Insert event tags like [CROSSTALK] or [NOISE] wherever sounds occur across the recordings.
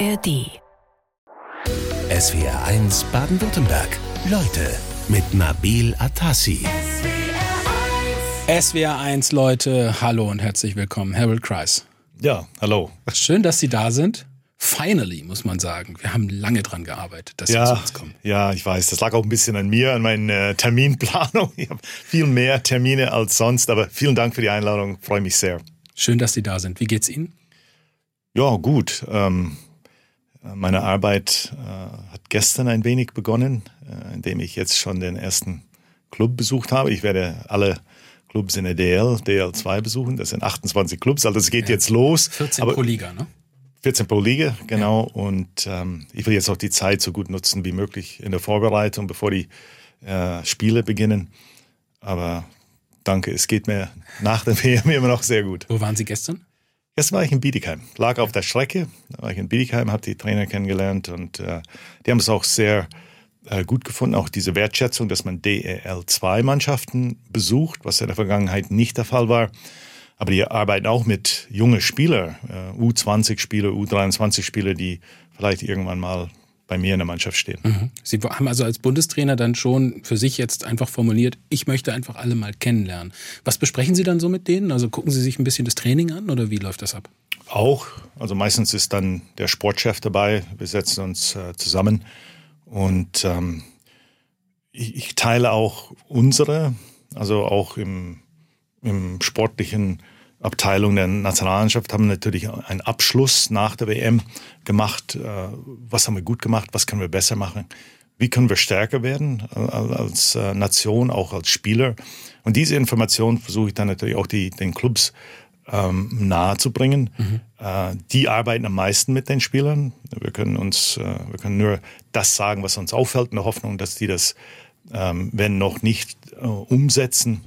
ARD. SWR 1 Baden-Württemberg. Leute mit Nabil Atassi. SWR 1 Leute, hallo und herzlich willkommen. Harold Kreis. Ja, hallo. Schön, dass Sie da sind. Finally, muss man sagen. Wir haben lange dran gearbeitet, dass ja, Sie zu uns kommen. Ja, ich weiß. Das lag auch ein bisschen an mir, an meiner äh, Terminplanung. Ich habe viel mehr Termine als sonst, aber vielen Dank für die Einladung. Freue mich sehr. Schön, dass Sie da sind. Wie geht's Ihnen? Ja, gut. Ähm, meine Arbeit äh, hat gestern ein wenig begonnen, äh, indem ich jetzt schon den ersten Club besucht habe. Ich werde alle Clubs in der DL, DL2 besuchen. Das sind 28 Clubs, also es geht ja. jetzt los. 14 aber, pro Liga, ne? 14 pro Liga, genau. Ja. Und ähm, ich will jetzt auch die Zeit so gut nutzen wie möglich in der Vorbereitung, bevor die äh, Spiele beginnen. Aber danke, es geht mir nach der [LAUGHS] WM immer noch sehr gut. Wo waren Sie gestern? Gestern war ich in Bietigheim, lag auf der Strecke. Da war ich in Bietigheim, habe die Trainer kennengelernt und äh, die haben es auch sehr äh, gut gefunden, auch diese Wertschätzung, dass man DEL2-Mannschaften besucht, was in der Vergangenheit nicht der Fall war. Aber die arbeiten auch mit jungen Spielern, äh, U20-Spieler, U23-Spieler, die vielleicht irgendwann mal bei mir in der Mannschaft stehen. Mhm. Sie haben also als Bundestrainer dann schon für sich jetzt einfach formuliert, ich möchte einfach alle mal kennenlernen. Was besprechen Sie dann so mit denen? Also gucken Sie sich ein bisschen das Training an oder wie läuft das ab? Auch. Also meistens ist dann der Sportchef dabei. Wir setzen uns äh, zusammen und ähm, ich, ich teile auch unsere, also auch im im sportlichen Abteilung der Nationalmannschaft haben natürlich einen Abschluss nach der WM gemacht. Äh, was haben wir gut gemacht? Was können wir besser machen? Wie können wir stärker werden als äh, Nation, auch als Spieler? Und diese Information versuche ich dann natürlich auch die, den Clubs ähm, nahe zu bringen. Mhm. Äh, die arbeiten am meisten mit den Spielern. Wir können uns, äh, wir können nur das sagen, was uns auffällt, in der Hoffnung, dass die das, ähm, wenn noch nicht äh, umsetzen,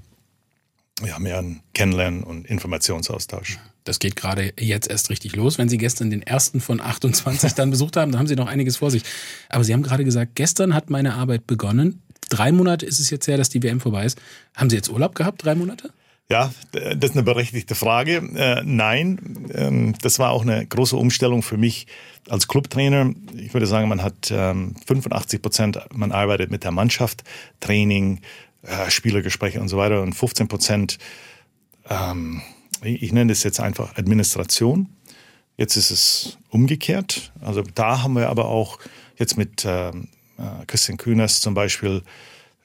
ja, mehr ein Kennenlernen und Informationsaustausch. Das geht gerade jetzt erst richtig los. Wenn Sie gestern den ersten von 28 dann besucht haben, dann haben Sie noch einiges vor sich. Aber Sie haben gerade gesagt, gestern hat meine Arbeit begonnen. Drei Monate ist es jetzt her, dass die WM vorbei ist. Haben Sie jetzt Urlaub gehabt, drei Monate? Ja, das ist eine berechtigte Frage. Äh, nein, ähm, das war auch eine große Umstellung für mich als Clubtrainer. Ich würde sagen, man hat ähm, 85 Prozent, man arbeitet mit der Mannschaft, Training, äh, Spielergespräche und so weiter und 15 Prozent, ähm, ich nenne das jetzt einfach Administration. Jetzt ist es umgekehrt. Also da haben wir aber auch jetzt mit ähm, äh, Christian Kühners zum Beispiel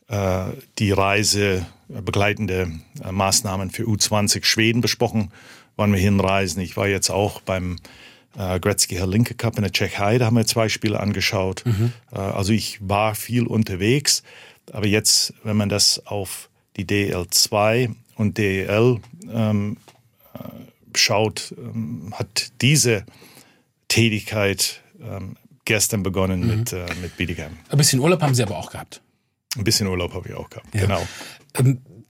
äh, die Reise äh, begleitende äh, Maßnahmen für U20 Schweden besprochen, wann wir hinreisen. Ich war jetzt auch beim äh, Gretzky Linke Cup in der Tschechei, da haben wir zwei Spiele angeschaut. Mhm. Äh, also ich war viel unterwegs. Aber jetzt, wenn man das auf die DL2 und DEL ähm, äh, schaut, ähm, hat diese Tätigkeit ähm, gestern begonnen mhm. mit, äh, mit Bietigheim. Ein bisschen Urlaub haben Sie aber auch gehabt. Ein bisschen Urlaub habe ich auch gehabt, ja. genau.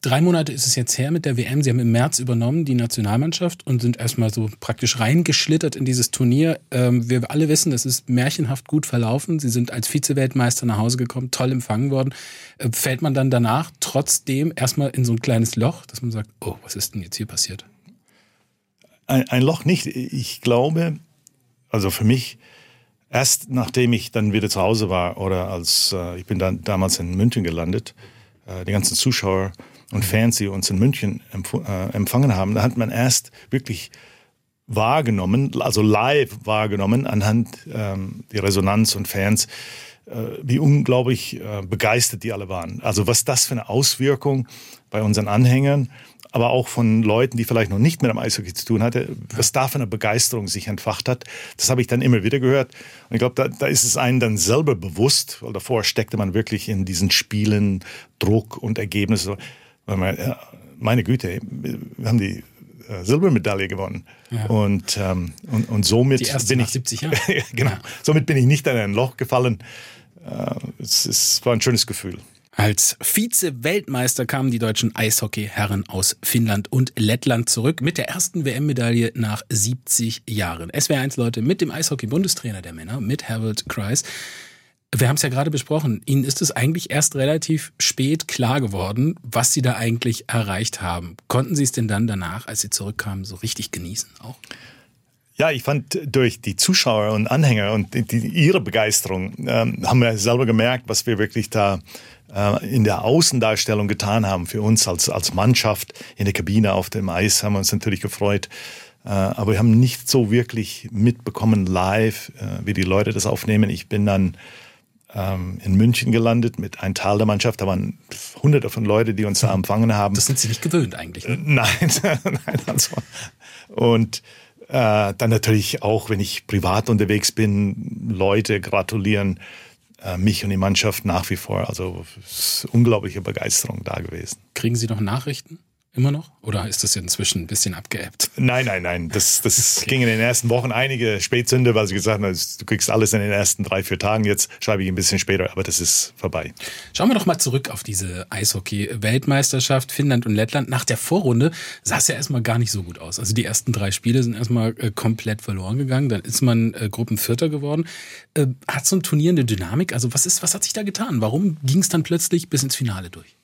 Drei Monate ist es jetzt her mit der WM. Sie haben im März übernommen die Nationalmannschaft und sind erstmal so praktisch reingeschlittert in dieses Turnier. Ähm, wir alle wissen, das ist märchenhaft gut verlaufen. Sie sind als Vize-Weltmeister nach Hause gekommen, toll empfangen worden. Äh, fällt man dann danach trotzdem erstmal in so ein kleines Loch, dass man sagt, oh, was ist denn jetzt hier passiert? Ein, ein Loch nicht. Ich glaube, also für mich, erst nachdem ich dann wieder zu Hause war oder als äh, ich bin dann damals in München gelandet, äh, die ganzen Zuschauer und Fans, die uns in München äh, empfangen haben, da hat man erst wirklich wahrgenommen, also live wahrgenommen, anhand ähm, die Resonanz und Fans, äh, wie unglaublich äh, begeistert die alle waren. Also was das für eine Auswirkung bei unseren Anhängern, aber auch von Leuten, die vielleicht noch nicht mit dem Eishockey zu tun hatte, was da für eine Begeisterung sich entfacht hat, das habe ich dann immer wieder gehört. Und ich glaube, da, da ist es einem dann selber bewusst, weil davor steckte man wirklich in diesen Spielen Druck und Ergebnisse. Meine Güte, wir haben die äh, Silbermedaille gewonnen. Ja. Und, ähm, und, und somit bin ich 70 [LAUGHS] Jahren. genau. Ja. Somit bin ich nicht in ein Loch gefallen. Äh, es, es war ein schönes Gefühl. Als Vize-Weltmeister kamen die deutschen Eishockey-Herren aus Finnland und Lettland zurück mit der ersten WM-Medaille nach 70 Jahren. SWR1 Leute mit dem Eishockey-Bundestrainer der Männer, mit Harold Kreis. Wir haben es ja gerade besprochen. Ihnen ist es eigentlich erst relativ spät klar geworden, was Sie da eigentlich erreicht haben. Konnten Sie es denn dann danach, als Sie zurückkamen, so richtig genießen auch? Ja, ich fand durch die Zuschauer und Anhänger und die, ihre Begeisterung ähm, haben wir selber gemerkt, was wir wirklich da äh, in der Außendarstellung getan haben für uns als, als Mannschaft in der Kabine auf dem Eis, haben wir uns natürlich gefreut. Äh, aber wir haben nicht so wirklich mitbekommen live, äh, wie die Leute das aufnehmen. Ich bin dann ähm, in München gelandet mit einem Teil der Mannschaft. Da waren hunderte von Leuten, die uns da empfangen haben. Das sind Sie nicht gewöhnt eigentlich. Ne? Nein, [LAUGHS] nein. Also. Und äh, dann natürlich auch, wenn ich privat unterwegs bin, Leute gratulieren äh, mich und die Mannschaft nach wie vor. Also unglaubliche Begeisterung da gewesen. Kriegen Sie noch Nachrichten? Immer noch? Oder ist das inzwischen ein bisschen abgeebbt? Nein, nein, nein. Das, das [LAUGHS] okay. ging in den ersten Wochen einige Spätzünde, weil sie gesagt haben, du kriegst alles in den ersten drei, vier Tagen. Jetzt schreibe ich ein bisschen später, aber das ist vorbei. Schauen wir doch mal zurück auf diese Eishockey-Weltmeisterschaft Finnland und Lettland. Nach der Vorrunde sah es ja erstmal gar nicht so gut aus. Also die ersten drei Spiele sind erstmal äh, komplett verloren gegangen. Dann ist man äh, Gruppenvierter geworden. Äh, hat so ein Turnier eine Dynamik? Also was ist, was hat sich da getan? Warum ging es dann plötzlich bis ins Finale durch?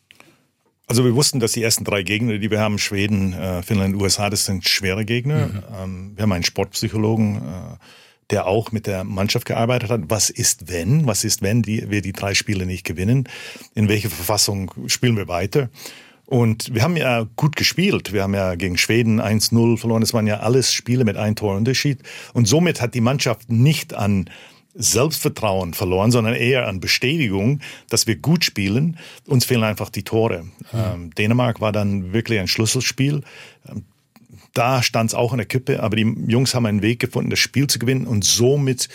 Also wir wussten, dass die ersten drei Gegner, die wir haben, Schweden, äh, Finnland, USA, das sind schwere Gegner. Mhm. Ähm, wir haben einen Sportpsychologen, äh, der auch mit der Mannschaft gearbeitet hat. Was ist wenn? Was ist wenn die, wir die drei Spiele nicht gewinnen? In welche Verfassung spielen wir weiter? Und wir haben ja gut gespielt. Wir haben ja gegen Schweden 1-0 verloren. Das waren ja alles Spiele mit ein Tor Unterschied. Und somit hat die Mannschaft nicht an Selbstvertrauen verloren, sondern eher an Bestätigung, dass wir gut spielen. Uns fehlen einfach die Tore. Mhm. Dänemark war dann wirklich ein Schlüsselspiel. Ähm, da stand es auch in der Kippe, aber die Jungs haben einen Weg gefunden, das Spiel zu gewinnen und somit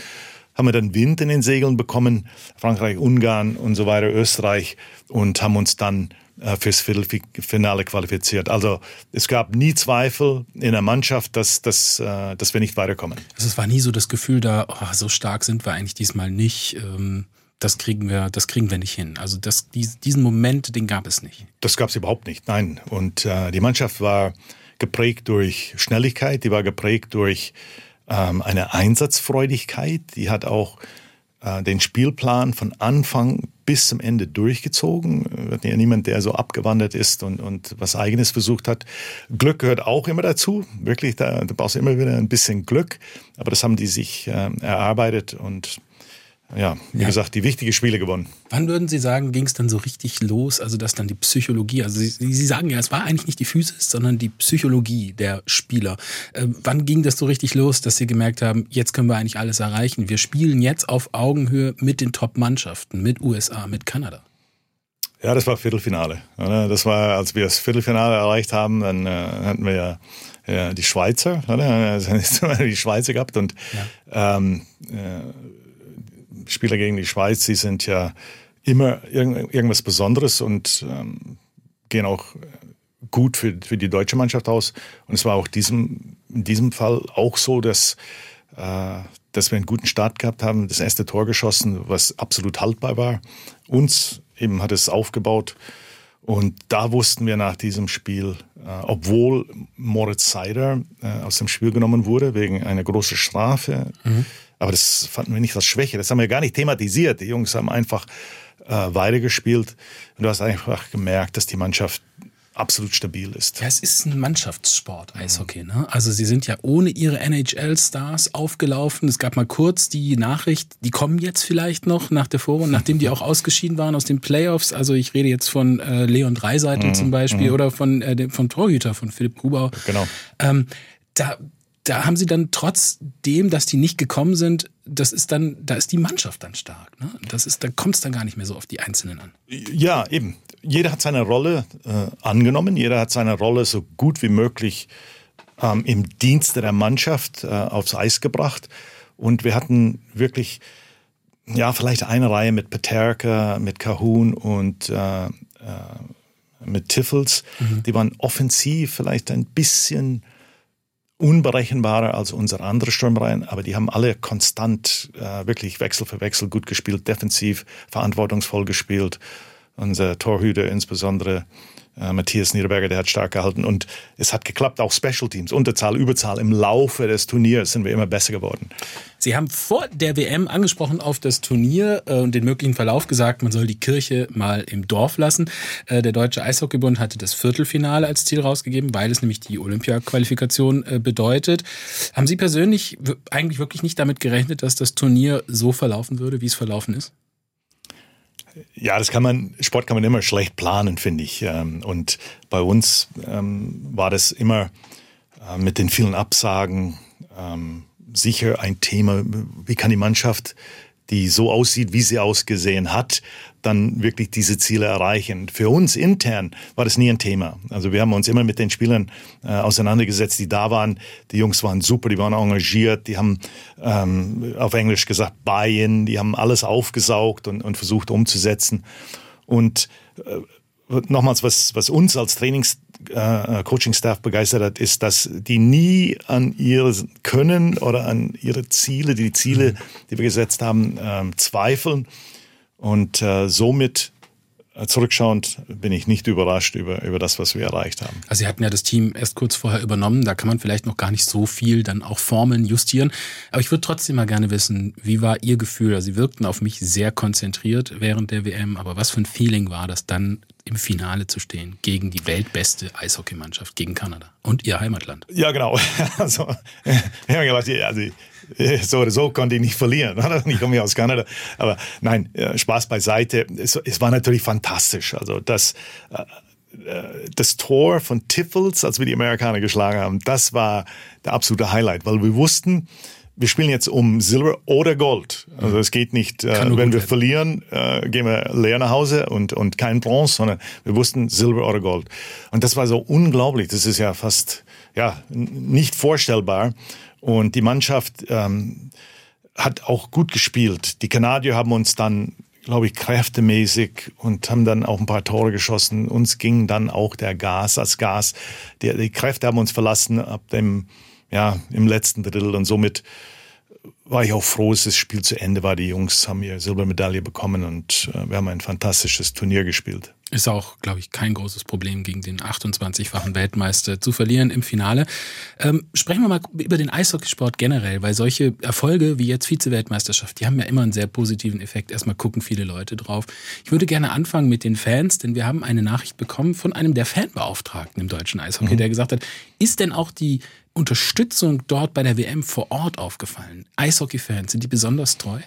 haben wir dann Wind in den Segeln bekommen. Frankreich, Ungarn und so weiter, Österreich und haben uns dann fürs Viertelfinale qualifiziert. Also es gab nie Zweifel in der Mannschaft, dass, dass, äh, dass wir nicht weiterkommen. Also es war nie so das Gefühl da, oh, so stark sind wir eigentlich diesmal nicht. Ähm, das kriegen wir, das kriegen wir nicht hin. Also das, diesen Moment, den gab es nicht. Das gab es überhaupt nicht, nein. Und äh, die Mannschaft war geprägt durch Schnelligkeit, die war geprägt durch ähm, eine Einsatzfreudigkeit, die hat auch äh, den Spielplan von Anfang bis zum Ende durchgezogen. Wir hatten ja niemand, der so abgewandert ist und, und was Eigenes versucht hat. Glück gehört auch immer dazu. Wirklich, da, da brauchst du immer wieder ein bisschen Glück. Aber das haben die sich äh, erarbeitet und ja, wie ja. gesagt, die wichtigen Spiele gewonnen. Wann würden Sie sagen, ging es dann so richtig los? Also, dass dann die Psychologie, also Sie, Sie, sagen ja, es war eigentlich nicht die Physis, sondern die Psychologie der Spieler. Äh, wann ging das so richtig los, dass Sie gemerkt haben, jetzt können wir eigentlich alles erreichen? Wir spielen jetzt auf Augenhöhe mit den Top-Mannschaften, mit USA, mit Kanada. Ja, das war Viertelfinale. Das war, als wir das Viertelfinale erreicht haben, dann äh, hatten wir ja, ja die Schweizer, oder? [LAUGHS] Also, die Schweizer gehabt und ja. ähm, äh, Spieler gegen die Schweiz, die sind ja immer irgend, irgendwas Besonderes und ähm, gehen auch gut für, für die deutsche Mannschaft aus. Und es war auch diesem, in diesem Fall auch so, dass, äh, dass wir einen guten Start gehabt haben, das erste Tor geschossen, was absolut haltbar war. Uns eben hat es aufgebaut. Und da wussten wir nach diesem Spiel, äh, obwohl Moritz Seider äh, aus dem Spiel genommen wurde wegen einer großen Strafe, mhm. Aber das fanden wir nicht als Schwäche. Das haben wir gar nicht thematisiert. Die Jungs haben einfach äh, weitergespielt. Und du hast einfach gemerkt, dass die Mannschaft absolut stabil ist. Ja, es ist ein Mannschaftssport, Eishockey. Ne? Also sie sind ja ohne ihre NHL-Stars aufgelaufen. Es gab mal kurz die Nachricht, die kommen jetzt vielleicht noch nach der Vorrunde, nachdem die auch ausgeschieden waren aus den Playoffs. Also ich rede jetzt von äh, Leon Dreiseitel mhm. zum Beispiel mhm. oder von äh, dem, vom Torhüter von Philipp Grubau. Genau. Ähm, da, da haben sie dann trotzdem, dass die nicht gekommen sind, das ist dann, da ist die Mannschaft dann stark. Ne? Das ist, da kommt es dann gar nicht mehr so auf die Einzelnen an. Ja, eben. Jeder hat seine Rolle äh, angenommen, jeder hat seine Rolle so gut wie möglich ähm, im Dienste der Mannschaft äh, aufs Eis gebracht. Und wir hatten wirklich, ja, vielleicht eine Reihe mit Peterka, mit Kahun und äh, äh mit Tiffels. Mhm. Die waren offensiv vielleicht ein bisschen unberechenbarer als unsere andere Stürmereien, aber die haben alle konstant äh, wirklich Wechsel für Wechsel gut gespielt, defensiv verantwortungsvoll gespielt. Unser Torhüter insbesondere Äh, Matthias Niederberger, der hat stark gehalten und es hat geklappt, auch Special Teams, Unterzahl, Überzahl. Im Laufe des Turniers sind wir immer besser geworden. Sie haben vor der WM angesprochen auf das Turnier äh, und den möglichen Verlauf gesagt, man soll die Kirche mal im Dorf lassen. Äh, der Deutsche Eishockeybund hatte das Viertelfinale als Ziel rausgegeben, weil es nämlich die Olympia-Qualifikation bedeutet. Haben Sie persönlich eigentlich wirklich nicht damit gerechnet, dass das Turnier so verlaufen würde, wie es verlaufen ist? Ja, das kann man, Sport kann man immer schlecht planen, finde ich. Ähm, und bei uns ähm, war das immer äh, mit den vielen Absagen ähm, sicher ein Thema. Wie kann die Mannschaft die so aussieht, wie sie ausgesehen hat, dann wirklich diese Ziele erreichen. Für uns intern war das nie ein Thema. Also wir haben uns immer mit den Spielern äh, auseinandergesetzt, die da waren. Die Jungs waren super, die waren engagiert, die haben ähm, auf Englisch gesagt Buy-in, die haben alles aufgesaugt und, und versucht umzusetzen. Und äh, nochmals, was, was uns als Trainings äh, Coaching-Staff begeistert hat, ist, dass die nie an ihr Können oder an ihre Ziele, die Ziele, die wir gesetzt haben, ähm, zweifeln. Und äh, somit zurückschauend bin ich nicht überrascht über, über das, was wir erreicht haben. Also Sie hatten ja das Team erst kurz vorher übernommen, da kann man vielleicht noch gar nicht so viel dann auch Formeln justieren. Aber ich würde trotzdem mal gerne wissen, wie war Ihr Gefühl? Also Sie wirkten auf mich sehr konzentriert während der WM, aber was für ein Feeling war das dann im Finale zu stehen gegen die weltbeste Eishockeymannschaft, gegen Kanada und Ihr Heimatland? Ja, genau. [LAUGHS] Also, ich habe gedacht, also [LAUGHS] so oder so konnte ich nicht verlieren. Ich komme ja aus Kanada. Aber nein, Spaß beiseite. Es, es war natürlich fantastisch. Also das, äh, das Tor von Tiffels, als wir die Amerikaner geschlagen haben, das war der absolute Highlight, weil wir wussten, wir spielen jetzt um Silber oder Gold. Also es geht nicht, äh, wenn wir werden. verlieren, äh, gehen wir leer nach Hause und, und kein Bronze, sondern wir wussten Silber oder Gold. Und das war so unglaublich. Das ist ja fast ja nicht vorstellbar. Und die Mannschaft ähm, hat auch gut gespielt. Die Kanadier haben uns dann, glaube ich, kräftemäßig und haben dann auch ein paar Tore geschossen. Uns ging dann auch der Gas als Gas. Die, die Kräfte haben uns verlassen ab dem, ja, im letzten Drittel und somit war ich auch froh, dass das Spiel zu Ende war. Die Jungs haben ihre Silbermedaille bekommen und äh, wir haben ein fantastisches Turnier gespielt. Ist auch, glaube ich, kein großes Problem, gegen den 28-fachen Weltmeister zu verlieren im Finale. Ähm, sprechen wir mal über den Eishockeysport generell, weil solche Erfolge wie jetzt Vize-Weltmeisterschaft, die haben ja immer einen sehr positiven Effekt. Erstmal gucken viele Leute drauf. Ich würde gerne anfangen mit den Fans, denn wir haben eine Nachricht bekommen von einem der Fanbeauftragten im deutschen Eishockey, mhm. der gesagt hat, ist denn auch die Unterstützung dort bei der WM vor Ort aufgefallen? Eishockey-Fans, sind die besonders treu?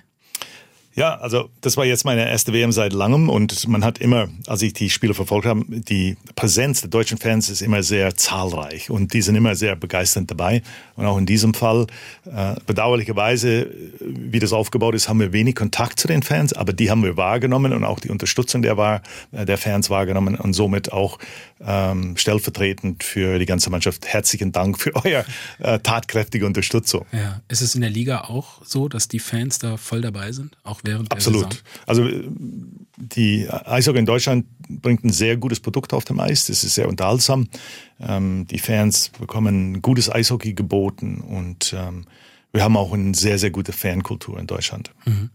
Ja, also das war jetzt meine erste WM seit langem und man hat immer, als ich die Spiele verfolgt habe, die Präsenz der deutschen Fans ist immer sehr zahlreich und die sind immer sehr begeisternd dabei. Und auch in diesem Fall, äh, bedauerlicherweise, wie das aufgebaut ist, haben wir wenig Kontakt zu den Fans, aber die haben wir wahrgenommen und auch die Unterstützung der, war, äh, der Fans wahrgenommen und somit auch ähm, stellvertretend für die ganze Mannschaft herzlichen Dank für eure äh, tatkräftige Unterstützung. Ja, ist es in der Liga auch so, dass die Fans da voll dabei sind, auch während Absolut. der Saison? Also die Eishockey in Deutschland bringt ein sehr gutes Produkt auf dem Eis. Das ist sehr unterhaltsam. Ähm, die Fans bekommen gutes Eishockey geboten und ähm, wir haben auch eine sehr, sehr gute Fankultur in Deutschland. Mhm.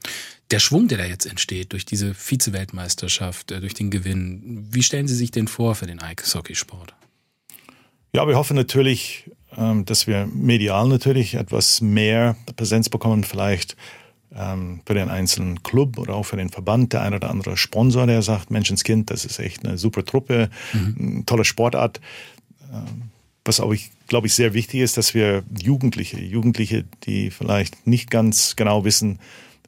Der Schwung, der da jetzt entsteht durch diese Vize-Weltmeisterschaft, äh, durch den Gewinn, wie stellen Sie sich den vor für den Eishockeysport? Ja, wir hoffen natürlich, ähm, dass wir medial natürlich etwas mehr Präsenz bekommen, vielleicht ähm, für den einzelnen Club oder auch für den Verband, der ein oder andere Sponsor, der sagt, Menschenskind, das ist echt eine super Truppe, mhm. tolle Sportart. Ähm, was auch ich glaube ich sehr wichtig ist, dass wir Jugendliche, Jugendliche, die vielleicht nicht ganz genau wissen,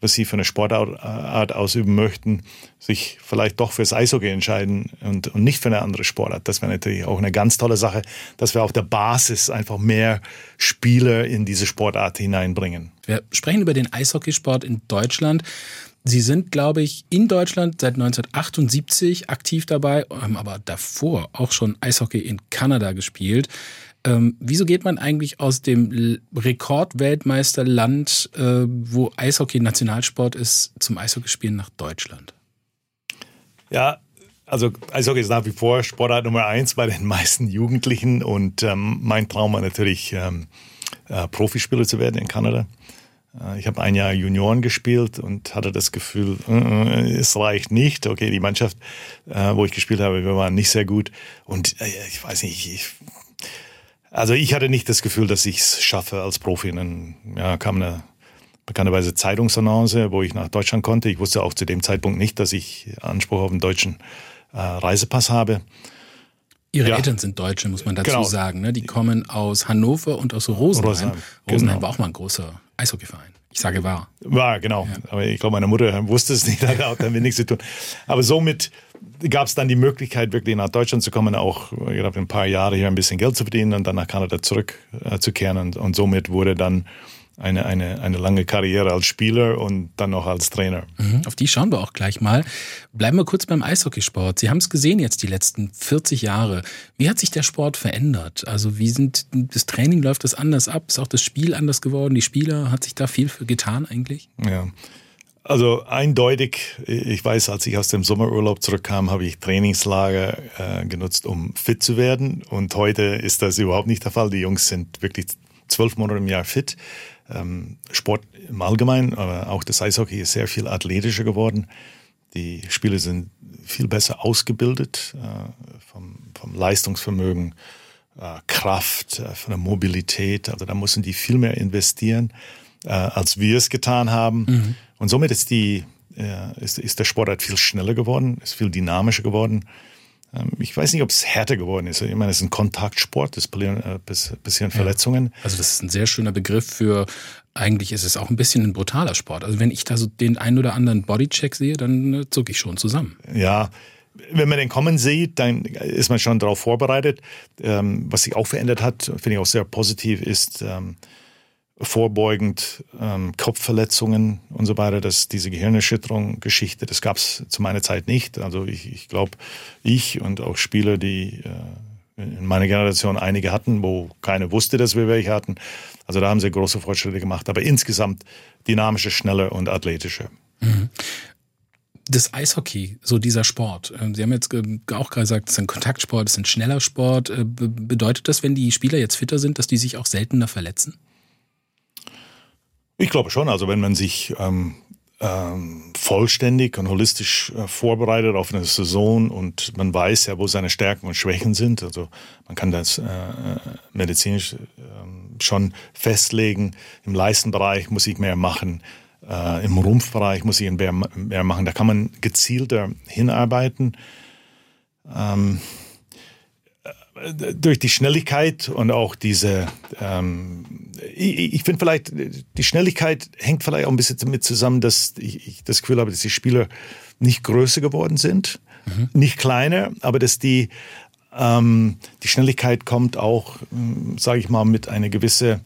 was sie für eine Sportart ausüben möchten, sich vielleicht doch fürs Eishockey entscheiden und, und nicht für eine andere Sportart. Das wäre natürlich auch eine ganz tolle Sache, dass wir auf der Basis einfach mehr Spieler in diese Sportart hineinbringen. Wir sprechen über den Eishockeysport in Deutschland. Sie sind, glaube ich, in Deutschland seit 1978 aktiv dabei, haben aber davor auch schon Eishockey in Kanada gespielt. Ähm, wieso geht man eigentlich aus dem Rekordweltmeisterland, äh, wo Eishockey Nationalsport ist, zum Eishockeyspielen nach Deutschland? Ja, also Eishockey ist nach wie vor Sportart Nummer eins bei den meisten Jugendlichen und ähm, mein Traum war natürlich, ähm, äh, Profispieler zu werden in Kanada. Äh, ich habe ein Jahr Junioren gespielt und hatte das Gefühl, äh, es reicht nicht. Okay, die Mannschaft, äh, wo ich gespielt habe, wir waren nicht sehr gut. Und ich weiß nicht, ich, also ich hatte nicht das Gefühl, dass ich es schaffe als Profi. Und dann ja, kam eine bekannterweise Zeitungsannonce, wo ich nach Deutschland konnte. Ich wusste auch zu dem Zeitpunkt nicht, dass ich Anspruch auf einen deutschen äh, Reisepass habe. Ihre ja. Eltern sind Deutsche, muss man dazu genau. sagen. Ne? Die kommen aus Hannover und aus Rosenheim. Rosenheim, Rosenheim genau. war auch mal ein großer Eishockeyverein. Ich sage war. War, genau. Ja. Aber ich glaube, meine Mutter wusste es nicht, [LAUGHS] hat auch damit nichts zu tun. Aber somit gab es dann die Möglichkeit, wirklich nach Deutschland zu kommen, auch ich glaube, ein paar Jahre hier ein bisschen Geld zu verdienen und dann nach Kanada zurückzukehren. Äh, und, und somit wurde dann eine, eine, eine lange Karriere als Spieler und dann noch als Trainer. Mhm, auf die schauen wir auch gleich mal. Bleiben wir kurz beim Eishockeysport. Sie haben es gesehen jetzt die letzten 40 Jahre. Wie hat sich der Sport verändert? Also wie sind, das Training läuft das anders ab? Ist auch das Spiel anders geworden? Die Spieler, hat sich da viel für getan eigentlich? Ja. Also eindeutig, ich weiß, als ich aus dem Sommerurlaub zurückkam, habe ich Trainingslager äh, genutzt, um fit zu werden. Und heute ist das überhaupt nicht der Fall. Die Jungs sind wirklich zwölf Monate im Jahr fit ähm, Sport im Allgemeinen, aber auch das Eishockey ist sehr viel athletischer geworden. Die Spieler sind viel besser ausgebildet äh, vom, vom, Leistungsvermögen, äh, Kraft, äh, von der Mobilität. Also da müssen die viel mehr investieren, äh, als wir es getan haben. Mhm. Und somit ist, die, äh, ist, ist der Sport halt viel schneller geworden, ist viel dynamischer geworden. Ähm, ich weiß nicht, ob es härter geworden ist. Ich meine, es ist ein Kontaktsport, es passieren äh, Verletzungen. Ja. Also das ist ein sehr schöner Begriff für, eigentlich ist es auch ein bisschen ein brutaler Sport. Also wenn ich da so den einen oder anderen Bodycheck sehe, dann äh, zucke ich schon zusammen. Ja, wenn man den kommen sieht, dann ist man schon darauf vorbereitet. Ähm, was sich auch verändert hat, finde ich auch sehr positiv, ist, ähm, vorbeugend ähm, Kopfverletzungen und so weiter, dass diese Gehirnerschütterung Geschichte, das gab es zu meiner Zeit nicht. Also ich, ich glaube, ich und auch Spieler, die äh, in meiner Generation einige hatten, wo keiner wusste, dass wir welche hatten. Also da haben sie große Fortschritte gemacht, aber insgesamt dynamischer, schneller und athletischer. Mhm das Eishockey, so dieser Sport. Ähm, Sie haben jetzt auch gerade gesagt, es ist ein Kontaktsport, es ist ein schneller Sport. Äh, bedeutet das, wenn die Spieler jetzt fitter sind, dass die sich auch seltener verletzen? Ich glaube schon. Also wenn man sich ähm, ähm, vollständig und holistisch äh, vorbereitet auf eine Saison und man weiß ja, wo seine Stärken und Schwächen sind. Also man kann das äh, äh medizinisch äh, schon festlegen. Im Leistenbereich muss ich mehr machen. Äh, Im Rumpfbereich muss ich mehr, mehr machen. Da kann man gezielter hinarbeiten. Ähm, durch die Schnelligkeit und auch diese, ähm, ich, ich finde vielleicht, die Schnelligkeit hängt vielleicht auch ein bisschen damit zusammen, dass ich, ich das Gefühl habe, dass die Spieler nicht größer geworden sind, mhm. nicht kleiner, aber dass die, ähm, die Schnelligkeit kommt auch, ähm, sage ich mal, mit einer gewisse,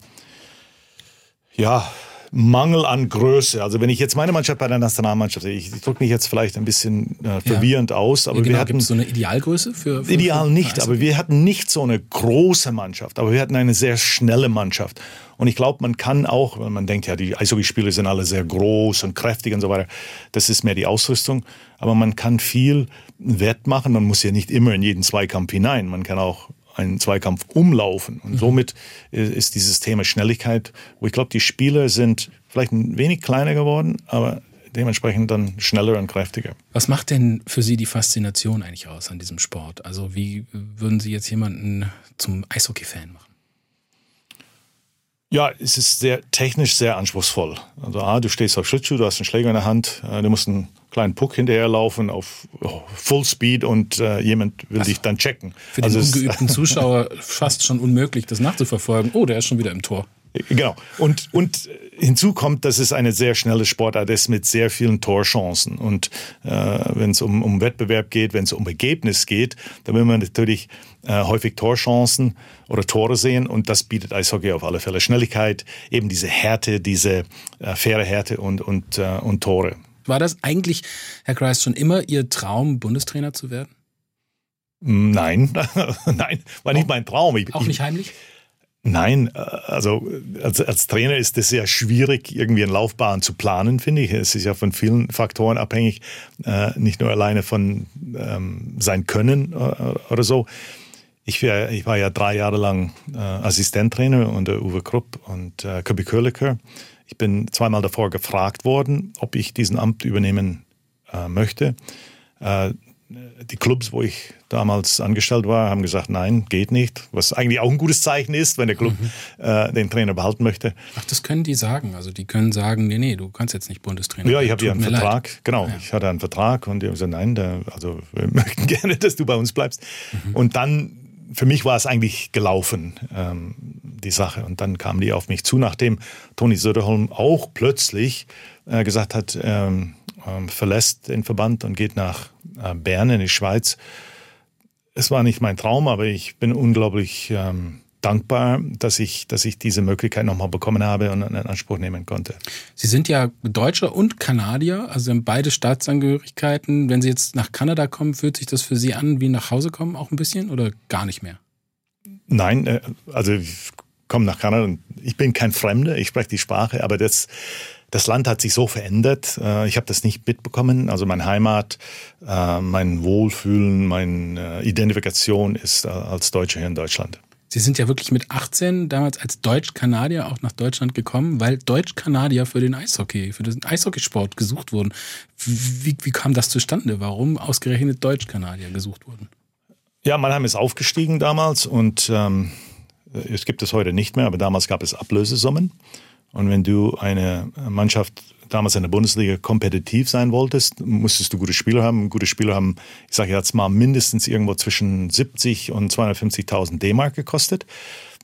ja, Mangel an Größe. Also wenn ich jetzt meine Mannschaft bei der Nationalmannschaft sehe, ich, ich drücke mich jetzt vielleicht ein bisschen äh, verwirrend ja. aus, aber ja, genau, wir hatten so eine Idealgröße für, für ideal nicht, aber wir hatten nicht so eine große Mannschaft, aber wir hatten eine sehr schnelle Mannschaft. Und ich glaube, man kann auch, weil man denkt ja, die Eishockeyspieler sind alle sehr groß und kräftig und so weiter. Das ist mehr die Ausrüstung, aber man kann viel wettmachen. Man muss ja nicht immer in jeden Zweikampf hinein. Man kann auch einen Zweikampf umlaufen. Und mhm. somit ist dieses Thema Schnelligkeit, wo ich glaube, die Spieler sind vielleicht ein wenig kleiner geworden, aber dementsprechend dann schneller und kräftiger. Was macht denn für Sie die Faszination eigentlich aus an diesem Sport? Also wie würden Sie jetzt jemanden zum Eishockey-Fan machen? Ja, es ist sehr technisch sehr anspruchsvoll. Also A, du stehst auf Schlittschuh, du hast einen Schläger in der Hand, äh, du musst einen kleinen Puck hinterherlaufen auf oh, Full Speed und äh, jemand will also, dich dann checken. Für den also ungeübten [LAUGHS] Zuschauer fast schon unmöglich, das nachzuverfolgen. Oh, der ist schon wieder im Tor. Genau. Und, und hinzu kommt, dass es eine sehr schnelle Sportart ist mit sehr vielen Torchancen. Und äh, wenn es um, um Wettbewerb geht, wenn es um Ergebnis geht, dann will man natürlich äh, häufig Torchancen oder Tore sehen. Und das bietet Eishockey auf alle Fälle. Schnelligkeit, eben diese Härte, diese äh, faire Härte und, und, äh, und Tore. War das eigentlich, Herr Kreis, schon immer Ihr Traum, Bundestrainer zu werden? Nein, [LAUGHS] nein, war nicht mein Traum. Ich, auch nicht heimlich? Nein, äh, also als, als Trainer ist es sehr schwierig, irgendwie eine Laufbahn zu planen, finde ich. Es ist ja von vielen Faktoren abhängig, äh, nicht nur alleine von ähm, sein Können äh, oder so. Ich, wär, ich, war ja drei Jahre lang äh, Assistenttrainer unter Uwe Krupp und äh, Köbi Köhlecker Ich bin zweimal davor gefragt worden, ob ich diesen Amt übernehmen äh, möchte. Äh, die Clubs, wo ich damals angestellt war, haben gesagt, nein, geht nicht. Was eigentlich auch ein gutes Zeichen ist, wenn der Club mhm. äh, den Trainer behalten möchte. Ach, das können die sagen. Also die können sagen, nee, nee, du kannst jetzt nicht Bundestrainer. Ja, ich habe ja einen Vertrag. Leid. Genau, ja. ich hatte einen Vertrag und die haben gesagt, nein, der, also wir [LAUGHS] möchten gerne, dass du bei uns bleibst. Mhm. Und dann, für mich war es eigentlich gelaufen, ähm, die Sache. Und dann kamen die auf mich zu, nachdem Toni Söderholm auch plötzlich äh, gesagt hat, ähm, ähm, verlässt den Verband und geht nach äh, Bern in die Schweiz. Es war nicht mein Traum, aber ich bin unglaublich ähm, dankbar, dass ich, dass ich diese Möglichkeit nochmal bekommen habe und in Anspruch nehmen konnte. Sie sind ja Deutscher und Kanadier, also haben beide Staatsangehörigkeiten. Wenn Sie jetzt nach Kanada kommen, fühlt sich das für Sie an wie nach Hause kommen auch ein bisschen oder gar nicht mehr? Nein, äh, also ich komme nach Kanada und ich bin kein Fremder, ich spreche die Sprache, aber das das Land hat sich so verändert. Äh, ich habe das nicht mitbekommen. Also meine Heimat, äh, mein Wohlfühlen, meine Identifikation ist als Deutscher hier in Deutschland. Sie sind ja wirklich mit 18 damals als Deutsch-Kanadier auch nach Deutschland gekommen, weil Deutsch-Kanadier für den Eishockey, für den Eishockeysport gesucht wurden. Wie, wie kam das zustande? Warum ausgerechnet Deutsch-Kanadier gesucht wurden? Ja, Mannheim ist aufgestiegen damals und ähm, es gibt es heute nicht mehr, aber damals gab es Ablösesummen. Und wenn du eine Mannschaft damals in der Bundesliga kompetitiv sein wolltest, musstest du gute Spieler haben. Gute Spieler haben, ich sage jetzt mal, mindestens irgendwo zwischen 70 und 250.000 D-Mark gekostet.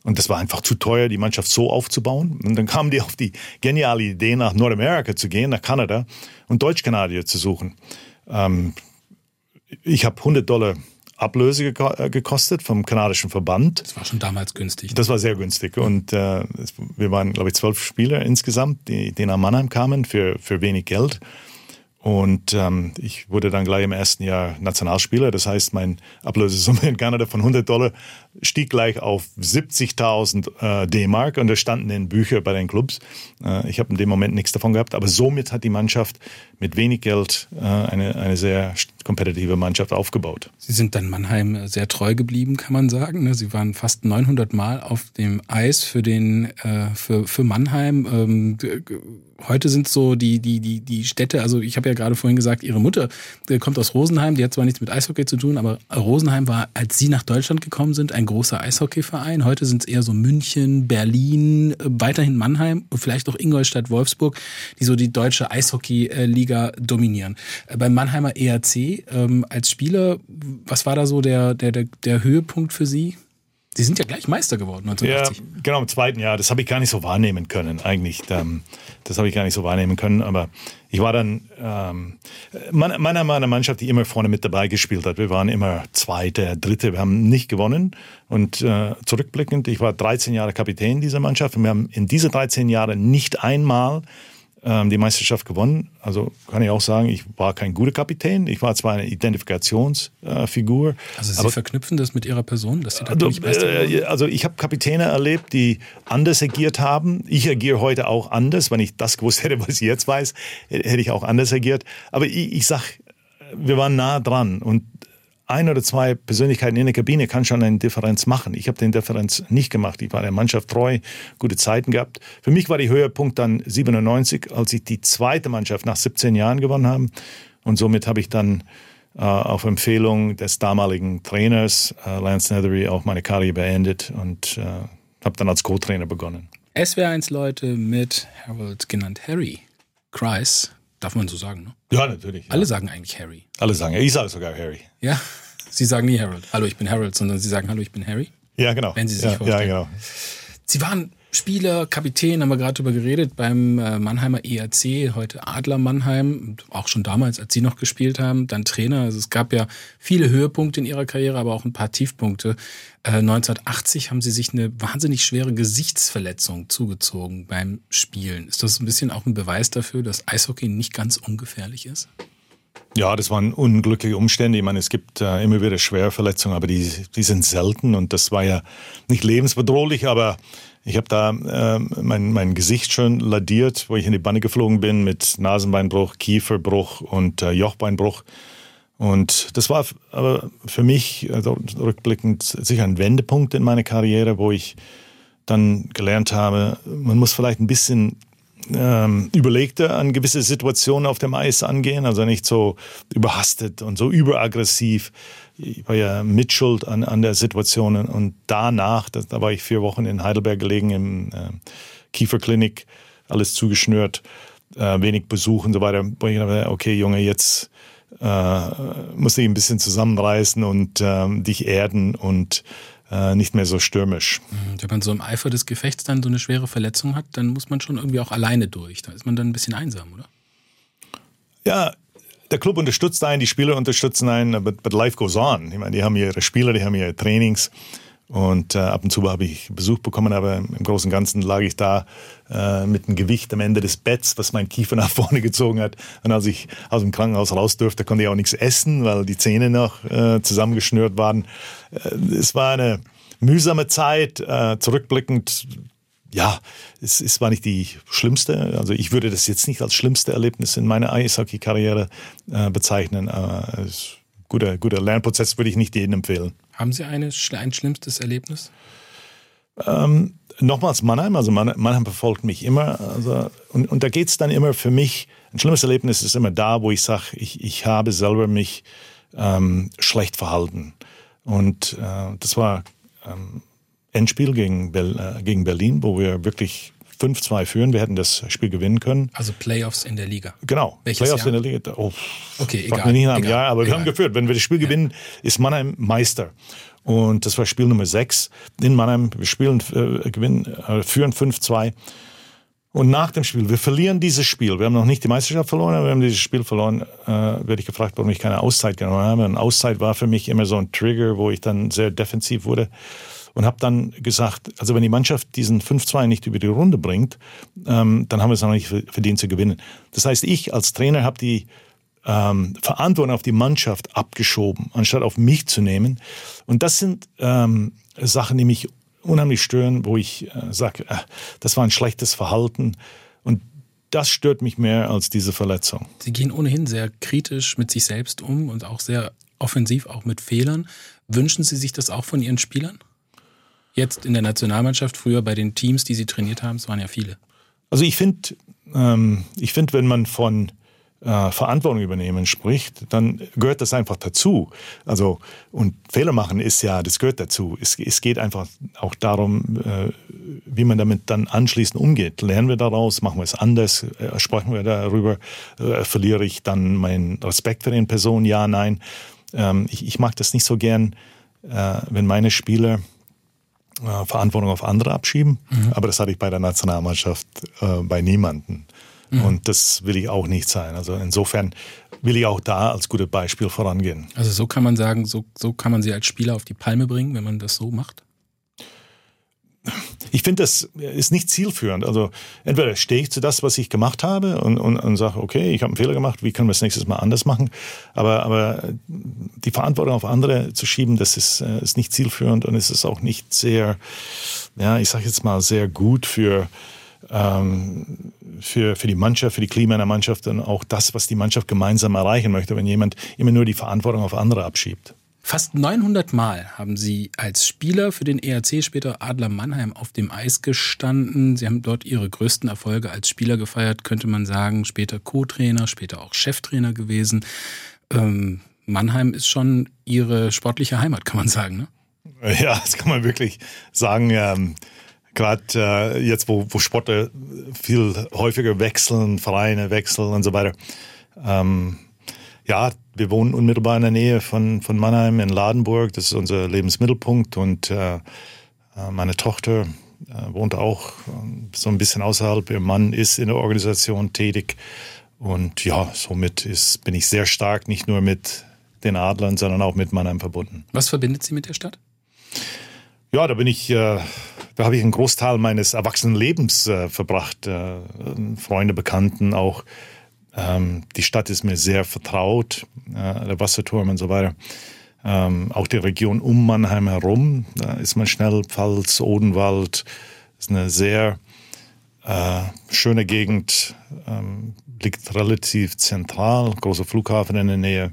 Und das war einfach zu teuer, die Mannschaft so aufzubauen. Und dann kamen die auf die geniale Idee, nach Nordamerika zu gehen, nach Kanada und Deutsch-Kanadier zu suchen. Ähm, ich habe 100 Dollar Ablöse äh, gekostet vom kanadischen Verband. Das war schon damals günstig. Das war sehr günstig. Und äh, wir waren, glaube ich, zwölf Spieler insgesamt, die, die nach Mannheim kamen für, für wenig Geld. Und ähm, ich wurde dann gleich im ersten Jahr Nationalspieler. Das heißt, mein Ablösesumme in Kanada von 100 Dollar stieg gleich auf 70.000 äh, D-Mark und da standen in Bücher bei den Clubs. Äh, ich habe in dem Moment nichts davon gehabt, aber somit hat die Mannschaft mit wenig Geld äh, eine, eine sehr kompetitive Mannschaft aufgebaut. Sie sind dann Mannheim sehr treu geblieben, kann man sagen. Ne? Sie waren fast 900 Mal auf dem Eis für den äh, für, für Mannheim. Ähm, heute sind so die die die die Städte. Also ich habe ja gerade vorhin gesagt, Ihre Mutter kommt aus Rosenheim. Die hat zwar nichts mit Eishockey zu tun, aber Rosenheim war, als Sie nach Deutschland gekommen sind, ein großer Eishockeyverein. Heute sind es eher so München, Berlin, weiterhin Mannheim und vielleicht auch Ingolstadt, Wolfsburg, die so die deutsche Eishockey-Liga dominieren. Äh, beim Mannheimer ERC ähm, als Spieler, was war da so der, der, der, der Höhepunkt für Sie? Sie sind ja gleich Meister geworden 1980. Ja, genau, im zweiten Jahr. Das habe ich gar nicht so wahrnehmen können, eigentlich. Ähm, das habe ich gar nicht so wahrnehmen können. Aber ich war dann ähm, meiner meiner Mannschaft, die immer vorne mit dabei gespielt hat. Wir waren immer Zweite, Dritte. Wir haben nicht gewonnen. Und äh, zurückblickend, ich war 13 Jahre Kapitän dieser Mannschaft. Und wir haben in diese 13 Jahren nicht einmal ähm, die Meisterschaft gewonnen. Also kann ich auch sagen, ich war kein guter Kapitän. Ich war zwar eine Identifikationsfigur. Äh, also Sie aber, verknüpfen das mit Ihrer Person, dass Sie da also, nicht äh, Also ich habe Kapitäne erlebt, die anders agiert haben. Ich agiere heute auch anders. Wenn ich das gewusst hätte, was ich jetzt weiß, hätte ich auch anders agiert. Aber ich, ich sag, wir waren nah dran und ein oder zwei Persönlichkeiten in der Kabine kann schon eine Differenz machen. Ich habe den Differenz nicht gemacht. Ich war der Mannschaft treu, gute Zeiten gehabt. Für mich war der Höhepunkt dann 97, als ich die zweite Mannschaft nach 17 Jahren gewonnen habe. Und somit habe ich dann äh, auf Empfehlung des damaligen Trainers äh, Lance Nethery auch meine Karriere beendet und äh, habe dann als Co-Trainer begonnen. SWR1-Leute mit Harold genannt Harry Kreis Darf man so sagen, ne? Ja, natürlich. Alle sagen eigentlich Harry. Alle sagen, ich sage sogar Harry. Ja, [LAUGHS] Sie sagen nie Harold. Hallo, ich bin Harold, sondern Sie sagen, hallo, ich bin Harry. Ja, genau. Wenn Sie sich ja, vorstellen. Ja, genau. Sie waren Spieler, Kapitän, haben wir gerade drüber geredet, beim äh, Mannheimer ERC, heute Adler Mannheim, auch schon damals, als Sie noch gespielt haben, dann Trainer. Also es gab ja viele Höhepunkte in Ihrer Karriere, aber auch ein paar Tiefpunkte. 1980 äh, haben Sie sich eine wahnsinnig schwere Gesichtsverletzung zugezogen beim Spielen. Ist das ein bisschen auch ein Beweis dafür, dass Eishockey nicht ganz ungefährlich ist? Ja, das waren unglückliche Umstände. Ich meine, es gibt äh, immer wieder schwere Verletzungen, aber die, die sind selten und das war ja nicht lebensbedrohlich, aber ich habe da äh, mein, mein Gesicht schon ladiert, wo ich in die Banne geflogen bin mit Nasenbeinbruch, Kieferbruch und äh, Jochbeinbruch. Und das war aber für mich also rückblickend sicher ein Wendepunkt in meiner Karriere, wo ich dann gelernt habe, man muss vielleicht ein bisschen ähm, überlegter an gewisse Situationen auf dem Eis angehen, also nicht so überhastet und so überaggressiv. Ich war ja mitschuld an, an der Situation und danach, das, da war ich vier Wochen in Heidelberg gelegen im äh, Kieferklinik, alles zugeschnürt, äh, wenig Besuch und so weiter. Okay, Junge, jetzt äh, musst du dich ein bisschen zusammenreißen und äh, dich erden und äh, nicht mehr so stürmisch. Mhm, wenn man so im Eifer des Gefechts dann so eine schwere Verletzung hat, dann muss man schon irgendwie auch alleine durch. Da ist man dann ein bisschen einsam, oder? Ja, der Club unterstützt einen, die Spieler unterstützen einen, but, but life goes on. Ich meine, die haben ihre Spieler, die haben ihre Trainings. Und äh, ab und zu habe ich Besuch bekommen, aber im Großen und Ganzen lag ich da äh, mit einem Gewicht am Ende des Betts, was mein Kiefer [LAUGHS] nach vorne gezogen hat. Und als ich aus dem Krankenhaus raus durfte, konnte ich auch nichts essen, weil die Zähne noch äh, zusammengeschnürt waren. Äh, es war eine mühsame Zeit. Äh, zurückblickend, ja, es, es war nicht die schlimmste. Also ich würde das jetzt nicht als schlimmste Erlebnis in meiner Eishockey-Karriere äh, bezeichnen. Guter, guter Lernprozess würde ich nicht jedem empfehlen. Haben Sie eine, ein schlimmstes Erlebnis? Ähm, nochmals Mannheim, also Mannheim verfolgt mich immer. Also, und, und da geht es dann immer für mich, ein schlimmes Erlebnis ist immer da, wo ich sage, ich, ich habe selber mich ähm, schlecht verhalten. Und äh, das war ähm, Endspiel gegen, Bel äh, gegen Berlin, wo wir wirklich 5-2 führen. Wir hätten das Spiel gewinnen können. Also Playoffs in der Liga. Genau. Welches Playoffs Jahr? in der Liga. Oh, okay, egal. Mir nicht nach egal, Jahr, aber egal. wir haben geführt. Wenn wir das Spiel gewinnen, ist Mannheim Meister. Und das war Spiel Nummer 6 in Mannheim. Wir spielen, äh, gewinnen, äh, führen 5-2. Und nach dem Spiel, wir verlieren dieses Spiel. Wir haben noch nicht die Meisterschaft verloren, aber wir haben dieses Spiel verloren. Äh, werde ich gefragt, warum ich keine Auszeit genommen habe. Eine Auszeit war für mich immer so ein Trigger, wo ich dann sehr defensiv wurde und habe dann gesagt, also wenn die Mannschaft diesen 5-2 nicht über die Runde bringt, ähm, dann haben wir es noch nicht verdient zu gewinnen. Das heißt, ich als Trainer habe die ähm, Verantwortung auf die Mannschaft abgeschoben, anstatt auf mich zu nehmen. Und das sind ähm, Sachen, die mich unheimlich stören, wo ich äh, sage, äh, das war ein schlechtes Verhalten. Und das stört mich mehr als diese Verletzung. Sie gehen ohnehin sehr kritisch mit sich selbst um und auch sehr offensiv, auch mit Fehlern. Wünschen Sie sich das auch von Ihren Spielern? Jetzt in der Nationalmannschaft, früher bei den Teams, die Sie trainiert haben, es waren ja viele. Also ich finde, ähm, ich wenn man von äh, Verantwortung übernehmen spricht, dann gehört das einfach dazu. Also und Fehler machen ist ja, das gehört dazu. Es, es geht einfach auch darum, äh, wie man damit dann anschließend umgeht. Lernen wir daraus, machen wir es anders, äh, sprechen wir darüber, äh, verliere ich dann meinen Respekt für den Personen? Ja, nein. Ähm, ich, ich mag das nicht so gern, äh, wenn meine Spieler äh, Verantwortung auf andere abschieben. Mhm. Aber das hatte ich bei der Nationalmannschaft äh, bei niemanden. Mhm. Und das will ich auch nicht sein. Also insofern will ich auch da als gutes Beispiel vorangehen. Also so kann man sagen, so, so kann man sie als Spieler auf die Palme bringen, wenn man das so macht? Ich finde, das ist nicht zielführend. Also entweder stehe ich zu das, was ich gemacht habe und, und, und sage, okay, ich habe einen Fehler gemacht, wie können wir es nächstes Mal anders machen? Aber, aber die Verantwortung auf andere zu schieben, das ist, äh, ist nicht zielführend und es ist auch nicht sehr, ja, ich sage jetzt mal, sehr gut für, ähm, für, für die Mannschaft, für die Klima in der Mannschaft und auch das, was die Mannschaft gemeinsam erreichen möchte, wenn jemand immer nur die Verantwortung auf andere abschiebt. Fast 900 Mal haben Sie als Spieler für den ERC, später Adler Mannheim, auf dem Eis gestanden. Sie haben dort Ihre größten Erfolge als Spieler gefeiert, könnte man sagen. Später Co-Trainer, später auch Cheftrainer gewesen. Ähm, Mannheim ist schon Ihre sportliche Heimat, kann man sagen, ne? Ja, das kann man wirklich sagen. Ähm gerade äh, jetzt, wo, wo Sportler viel häufiger wechseln, Vereine wechseln und so weiter. Ähm, ja, wir wohnen unmittelbar in der Nähe von, von Mannheim in Ladenburg. Das ist unser Lebensmittelpunkt und äh, meine Tochter äh, wohnt auch so ein bisschen außerhalb. Ihr Mann ist in der Organisation tätig und ja, somit ist, bin ich sehr stark nicht nur mit den Adlern, sondern auch mit Mannheim verbunden. Was verbindet Sie mit der Stadt? Ja, da bin ich, äh, da habe ich einen Großteil meines Erwachsenenlebens äh, verbracht. Äh, Freunde, Bekannten auch. Ähm, die Stadt ist mir sehr vertraut, äh, der Wasserturm und so weiter. Ähm, auch die Region um Mannheim herum, da ist man schnell, Pfalz, Odenwald, ist eine sehr äh, schöne Gegend, ähm, liegt relativ zentral, großer Flughafen in der Nähe.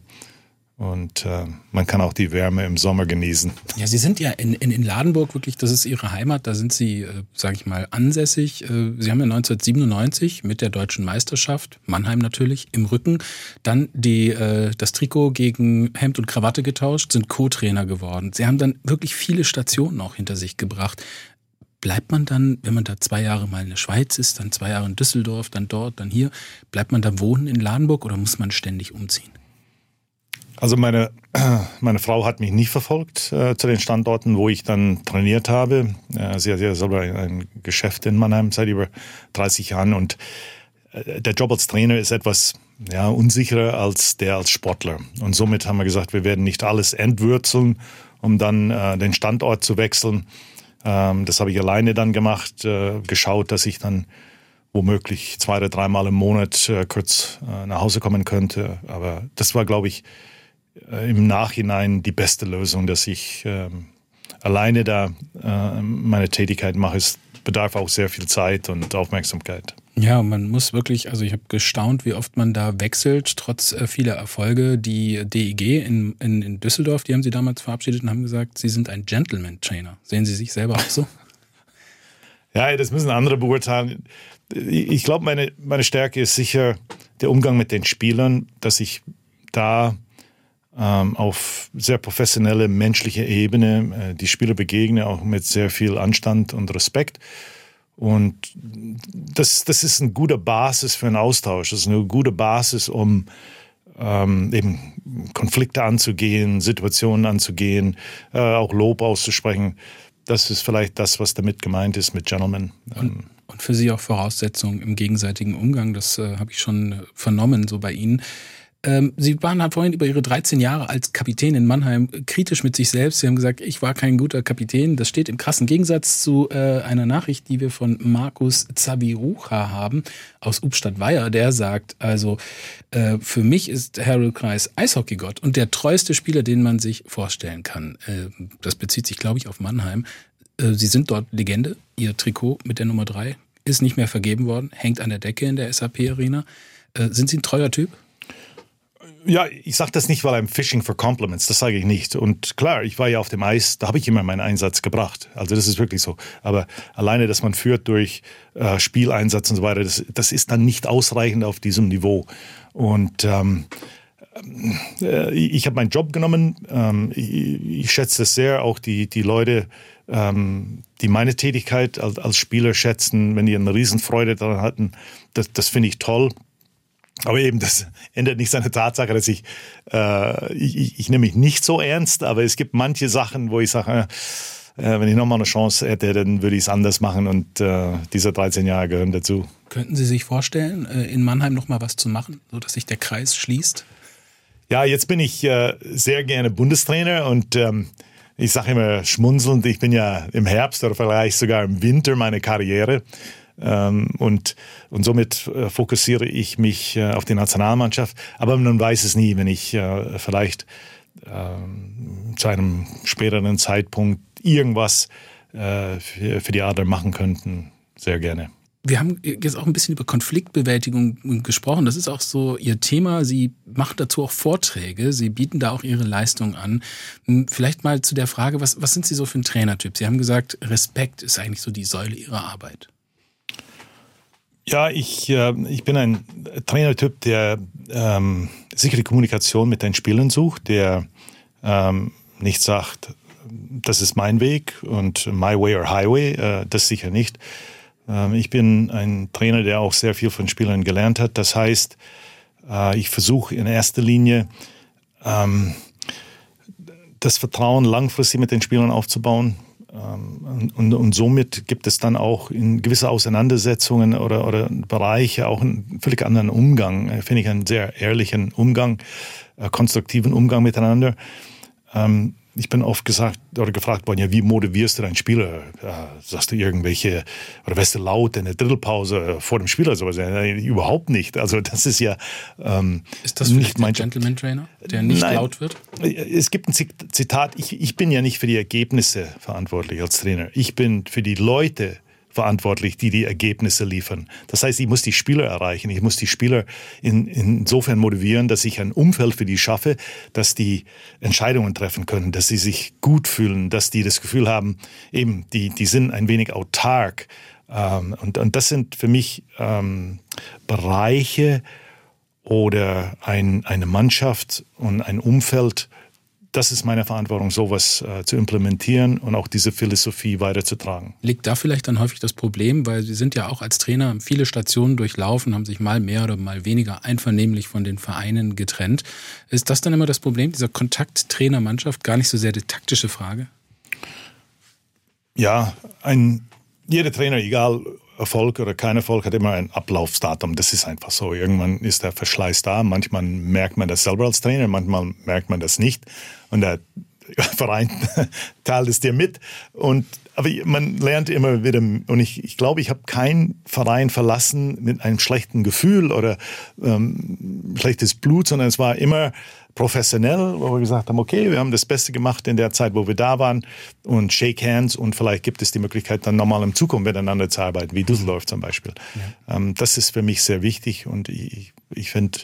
Und äh, man kann auch die Wärme im Sommer genießen. Ja, Sie sind ja in, in, in Ladenburg wirklich, das ist Ihre Heimat, da sind Sie, äh, sage ich mal, ansässig. Äh, Sie haben ja 1997 mit der deutschen Meisterschaft, Mannheim natürlich, im Rücken, dann die, äh, das Trikot gegen Hemd und Krawatte getauscht, sind Co-Trainer geworden. Sie haben dann wirklich viele Stationen auch hinter sich gebracht. Bleibt man dann, wenn man da zwei Jahre mal in der Schweiz ist, dann zwei Jahre in Düsseldorf, dann dort, dann hier, bleibt man da wohnen in Ladenburg oder muss man ständig umziehen? Also meine, [CLEARS THROAT] meine Frau hat mich nicht verfolgt äh, zu den Standorten, wo ich dann trainiert habe. Äh, sie hat ja selber ein Geschäft in Mannheim seit über 30 Jahren und äh, der Job als Trainer ist etwas ja, unsicherer als der als Sportler. Und somit haben wir gesagt, wir werden nicht alles entwürzeln, um dann äh, den Standort zu wechseln. Ähm, das habe ich alleine dann gemacht, äh, geschaut, dass ich dann womöglich zwei oder dreimal im Monat äh, kurz äh, nach Hause kommen könnte. Aber das war, glaube ich, im Nachhinein die beste Lösung, dass ich ähm, alleine da äh, meine Tätigkeit mache. Es bedarf auch sehr viel Zeit und Aufmerksamkeit. Ja, man muss wirklich, also ich habe gestaunt, wie oft man da wechselt, trotz äh, vieler Erfolge. Die DEG in, in, in Düsseldorf, die haben Sie damals verabschiedet und haben gesagt, Sie sind ein Gentleman-Trainer. Sehen Sie sich selber auch so? [LAUGHS] ja, das müssen andere beurteilen. Ich glaube, meine, meine Stärke ist sicher der Umgang mit den Spielern, dass ich da auf sehr professionelle menschliche Ebene äh, die Spieler begegne, auch mit sehr viel Anstand und Respekt. Und das, das ist eine gute Basis für einen Austausch. Das ist eine gute Basis, um ähm, eben Konflikte anzugehen, Situationen anzugehen, äh, auch Lob auszusprechen. Das ist vielleicht das, was damit gemeint ist mit Gentlemen. Und, und für Sie auch Voraussetzungen im gegenseitigen Umgang, das äh, habe ich schon vernommen, so bei Ihnen. Ähm, Sie waren halt vorhin über Ihre 13 Jahre als Kapitän in Mannheim kritisch mit sich selbst. Sie haben gesagt, ich war kein guter Kapitän. Das steht im krassen Gegensatz zu äh, einer Nachricht, die wir von Markus Zabirucha haben aus Ubstadt-Weiher. Der sagt also, äh, für mich ist Harold Kreis Eishockeygott und der treueste Spieler, den man sich vorstellen kann. Äh, das bezieht sich, glaube ich, auf Mannheim. Äh, Sie sind dort Legende. Ihr Trikot mit der Nummer drei ist nicht mehr vergeben worden, hängt an der Decke in der SAP-Arena. Äh, sind Sie ein treuer Typ? Ja, ich sage das nicht, weil I'm fishing for compliments, das sage ich nicht. Und klar, ich war ja auf dem Eis, da habe ich immer meinen Einsatz gebracht. Also das ist wirklich so. Aber alleine, dass man führt durch äh, Spieleinsatz und so weiter, das, das ist dann nicht ausreichend auf diesem Niveau. Und ähm, äh, ich habe meinen Job genommen. Ähm, ich, ich, schätze es sehr, auch die, die Leute, ähm, die meine Tätigkeit als, als Spieler schätzen, wenn die eine Riesenfreude daran hatten, das, das finde ich toll. Aber eben, das ändert nicht seine Tatsache, dass ich, äh, ich, ich nehme mich nicht so ernst, aber es gibt manche Sachen, wo ich sage, äh, wenn ich nochmal eine Chance hätte, dann würde ich es anders machen und äh, diese 13 Jahre gehören dazu. Könnten Sie sich vorstellen, äh, in Mannheim nochmal was zu machen, sodass sich der Kreis schließt? Ja, jetzt bin ich äh, sehr gerne Bundestrainer und ähm, ich sage immer schmunzelnd, ich bin ja im Herbst oder vielleicht sogar im Winter meine Karriere. Ähm, und, und somit äh, fokussiere ich mich äh, auf die Nationalmannschaft. Aber man weiß es nie, wenn ich äh, vielleicht ähm, zu einem späteren Zeitpunkt irgendwas für die Adler machen könnten. Sehr gerne. Wir haben jetzt auch ein bisschen über Konfliktbewältigung gesprochen. Das ist auch so Ihr Thema. Sie machen dazu auch Vorträge. Sie bieten da auch Ihre Leistung an. Hm, vielleicht mal zu der Frage, was, was sind Sie so für ein Trainertyp? Sie haben gesagt, Respekt ist eigentlich so die Säule Ihrer Arbeit. Ja, ich, äh, ich bin ein Trainertyp, der ähm, sichere Kommunikation mit den Spielern sucht, der ähm, nicht sagt, das ist mein Weg und my way or highway, äh, das sicher nicht. Ähm, ich bin ein Trainer, der auch sehr viel von Spielern gelernt hat. Das heißt, äh, ich versuche in erster Linie ähm, das Vertrauen langfristig mit den Spielern aufzubauen, ähm, und, und, somit gibt es dann auch in gewisse Auseinandersetzungen oder, oder Bereiche auch einen völlig anderen Umgang, äh, finde ich einen sehr ehrlichen Umgang, äh, konstruktiven Umgang miteinander. Ähm, ich bin oft gesagt oder gefragt worden, ja, wie motivierst du deinen Spieler? Ja, sagst du irgendwelche, oder wärst du laut in der Drittelpause vor dem Spiel oder sowas? Ja, überhaupt nicht. Also das ist ja ähm, Ist das nicht mein Gentleman Trainer, der nicht Nein, laut wird? Es gibt ein Zitat, ich, ich bin ja nicht für die Ergebnisse verantwortlich als Trainer. Ich bin für die Leute verantwortlich, die die Ergebnisse liefern. Das heißt, ich muss die Spieler erreichen. Ich muss die Spieler in, insofern motivieren, dass ich ein Umfeld für die schaffe, dass die Entscheidungen treffen können, dass sie sich gut fühlen, dass die das Gefühl haben, eben, die, die sind ein wenig autark. Ähm, und, und das sind für mich ähm, Bereiche oder ein, eine Mannschaft und ein Umfeld, das ist meine Verantwortung, sowas äh, zu implementieren und auch diese Philosophie weiterzutragen. Liegt da vielleicht dann häufig das Problem, weil Sie sind ja auch als Trainer viele Stationen durchlaufen, haben sich mal mehr oder mal weniger einvernehmlich von den Vereinen getrennt. Ist das dann immer das Problem, dieser Kontakt Trainer-Mannschaft, gar nicht so sehr die taktische Frage? Ja, ein, jeder Trainer, egal Erfolg oder kein Erfolg hat immer ein Ablaufsdatum. Das ist einfach so. Irgendwann ist der Verschleiß da. Manchmal merkt man das selber als Trainer, manchmal merkt man das nicht. Und der [LAUGHS] Verein [LAUGHS] teilt es dir mit. Und aber man lernt immer wieder, und ich, ich glaube, ich habe keinen Verein verlassen mit einem schlechten Gefühl oder ähm, schlechtes Blut, sondern es war immer professionell, wo wir gesagt haben, okay, wir haben das Beste gemacht in der Zeit, wo wir da waren und shake hands und vielleicht gibt es die Möglichkeit, dann nochmal in Zukunft miteinander zu arbeiten, wie Düsseldorf zum Beispiel. Ja. Ähm, das ist für mich sehr wichtig und ich, ich finde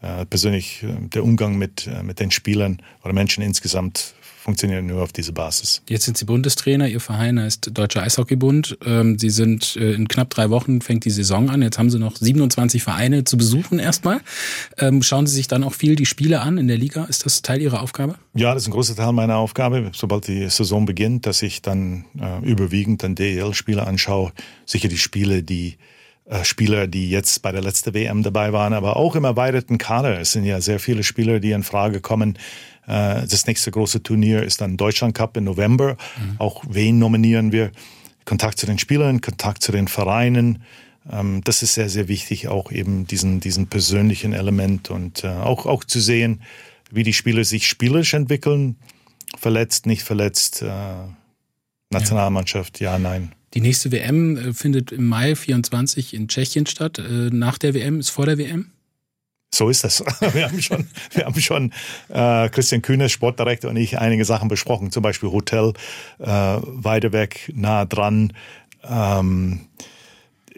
äh, persönlich äh, der Umgang mit, äh, mit den Spielern oder Menschen insgesamt funktionieren nur auf diese Basis. Jetzt sind Sie Bundestrainer, Ihr Verein heißt Deutscher Eishockeybund. Ähm, Sie sind äh, in knapp drei Wochen fängt die Saison an. Jetzt haben Sie noch 27 Vereine zu besuchen erstmal. Ähm, schauen Sie sich dann auch viel die Spiele an in der Liga? Ist das Teil Ihrer Aufgabe? Ja, das ist ein großer Teil meiner Aufgabe, sobald die Saison beginnt, dass ich dann äh, überwiegend dann DEL-Spiele anschaue. Sicher die Spiele, die Spieler, die jetzt bei der letzten WM dabei waren, aber auch im erweiterten Kader. Es sind ja sehr viele Spieler, die in Frage kommen, äh, das nächste große Turnier ist dann Deutschland Cup im November. Mhm. Auch wen nominieren wir? Kontakt zu den Spielern, Kontakt zu den Vereinen. Ähm, das ist sehr, sehr wichtig, auch eben diesen, diesen persönlichen Element und äh, auch, auch zu sehen, wie die Spieler sich spielerisch entwickeln. Verletzt, nicht verletzt, äh, Nationalmannschaft, ja, nein. Die nächste WM findet im Mai 24 in Tschechien statt. Nach der WM ist vor der WM? So ist das. [LAUGHS] Wir haben schon, wir haben schon äh, Christian Kühne, Sportdirektor und ich einige Sachen besprochen, zum Beispiel Hotel äh, weiter weg, nah dran, ähm,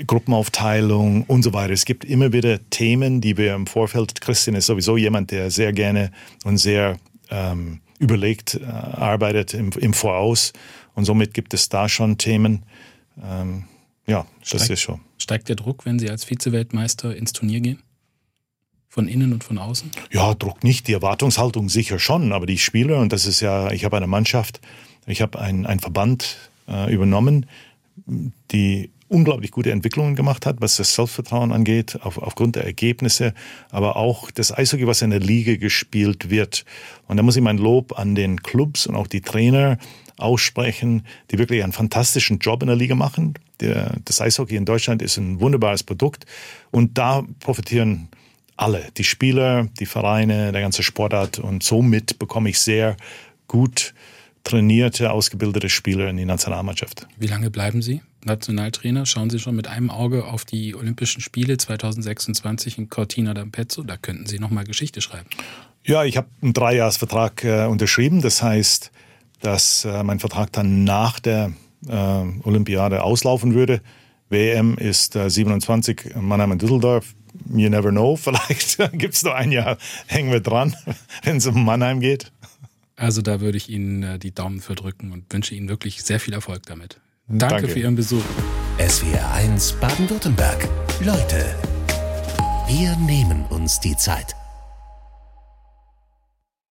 Gruppenaufteilung und so weiter. Es gibt immer wieder Themen, die wir im Vorfeld, Christian ist sowieso jemand, der sehr gerne und sehr ähm, überlegt äh, arbeitet im, im Voraus und somit gibt es da schon Themen. Ähm, ja, das steigt, ist schon. Steigt der Druck, wenn Sie als Vizeweltmeister ins Turnier gehen? Von innen und von außen? Ja, Druck nicht. Die Erwartungshaltung sicher schon. Aber die Spieler, und das ist ja, ich habe eine Mannschaft, ich habe einen, einen Verband äh, übernommen, die unglaublich gute Entwicklungen gemacht hat, was das Selbstvertrauen angeht, auf, aufgrund der Ergebnisse, aber auch das Eishockey, was in der Liga gespielt wird. Und da muss ich mein Lob an den Clubs und auch die Trainer aussprechen, die wirklich einen fantastischen Job in der Liga machen. Der, das Eishockey in Deutschland ist ein wunderbares Produkt und da profitieren alle, die Spieler, die Vereine, der ganze Sportart. Und somit bekomme ich sehr gut trainierte, ausgebildete Spieler in die Nationalmannschaft. Wie lange bleiben Sie Nationaltrainer? Schauen Sie schon mit einem Auge auf die Olympischen Spiele 2026 in Cortina d'Ampezzo? Da könnten Sie nochmal Geschichte schreiben. Ja, ich habe einen Dreijahresvertrag äh, unterschrieben. Das heißt, dass äh, mein Vertrag dann nach der äh, Olympiade auslaufen würde. WM ist 27 Mannheim und Düsseldorf you never know, [LAUGHS] vielleicht gibt es noch ein Jahr, hängen wir dran, [LAUGHS] wenn es um Mannheim geht. Also da würde ich Ihnen äh, die Daumen für drücken und wünsche Ihnen wirklich sehr viel Erfolg damit. Danke, Danke. für Ihren Besuch. SWR 1 Baden-Württemberg. Leute, wir nehmen uns die Zeit.